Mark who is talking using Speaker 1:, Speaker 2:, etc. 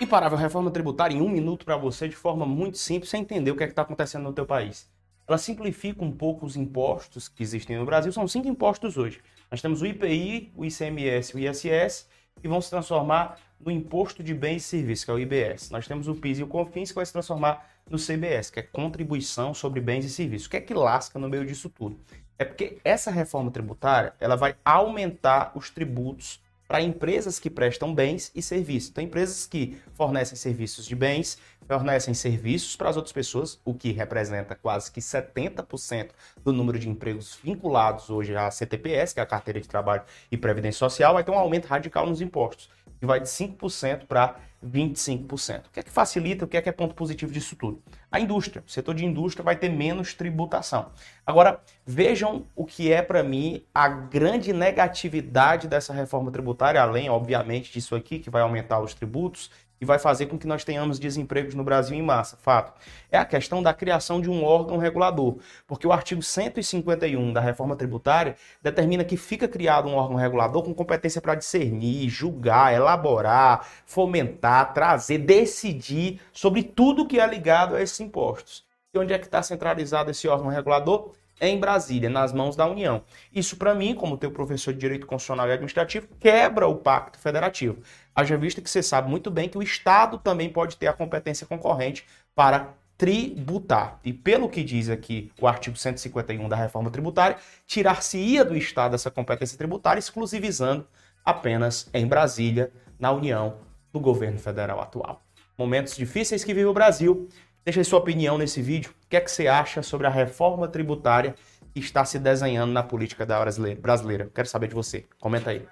Speaker 1: Imparável reforma tributária em um minuto para você de forma muito simples, sem entender o que é está acontecendo no teu país. Ela simplifica um pouco os impostos que existem no Brasil. São cinco impostos hoje. Nós temos o IPI, o ICMS o ISS, que vão se transformar no Imposto de Bens e Serviços, que é o IBS. Nós temos o PIS e o COFINS, que vai se transformar no CBS, que é Contribuição sobre Bens e Serviços. O que é que lasca no meio disso tudo? É porque essa reforma tributária ela vai aumentar os tributos para empresas que prestam bens e serviços. Então, empresas que fornecem serviços de bens, fornecem serviços para as outras pessoas, o que representa quase que 70% do número de empregos vinculados hoje à CTPS, que é a Carteira de Trabalho e Previdência Social, vai ter um aumento radical nos impostos, que vai de 5% para 25%. O que é que facilita, o que é que é ponto positivo disso tudo? A indústria. O setor de indústria vai ter menos tributação. Agora, vejam o que é para mim a grande negatividade dessa reforma tributária, além, obviamente, disso aqui, que vai aumentar os tributos e vai fazer com que nós tenhamos desempregos no Brasil em massa. Fato. É a questão da criação de um órgão regulador, porque o artigo 151 da reforma tributária determina que fica criado um órgão regulador com competência para discernir, julgar, elaborar, fomentar, trazer, decidir sobre tudo que é ligado a esses impostos. E onde é que está centralizado esse órgão regulador? Em Brasília, nas mãos da União. Isso, para mim, como teu professor de Direito Constitucional e Administrativo, quebra o pacto federativo. Haja vista que você sabe muito bem que o Estado também pode ter a competência concorrente para tributar. E pelo que diz aqui o artigo 151 da reforma tributária, tirar-se-ia do Estado essa competência tributária, exclusivizando apenas em Brasília, na União do governo federal atual. Momentos difíceis que vive o Brasil Deixa aí sua opinião nesse vídeo. O que é que você acha sobre a reforma tributária que está se desenhando na política da brasileira? Quero saber de você. Comenta aí.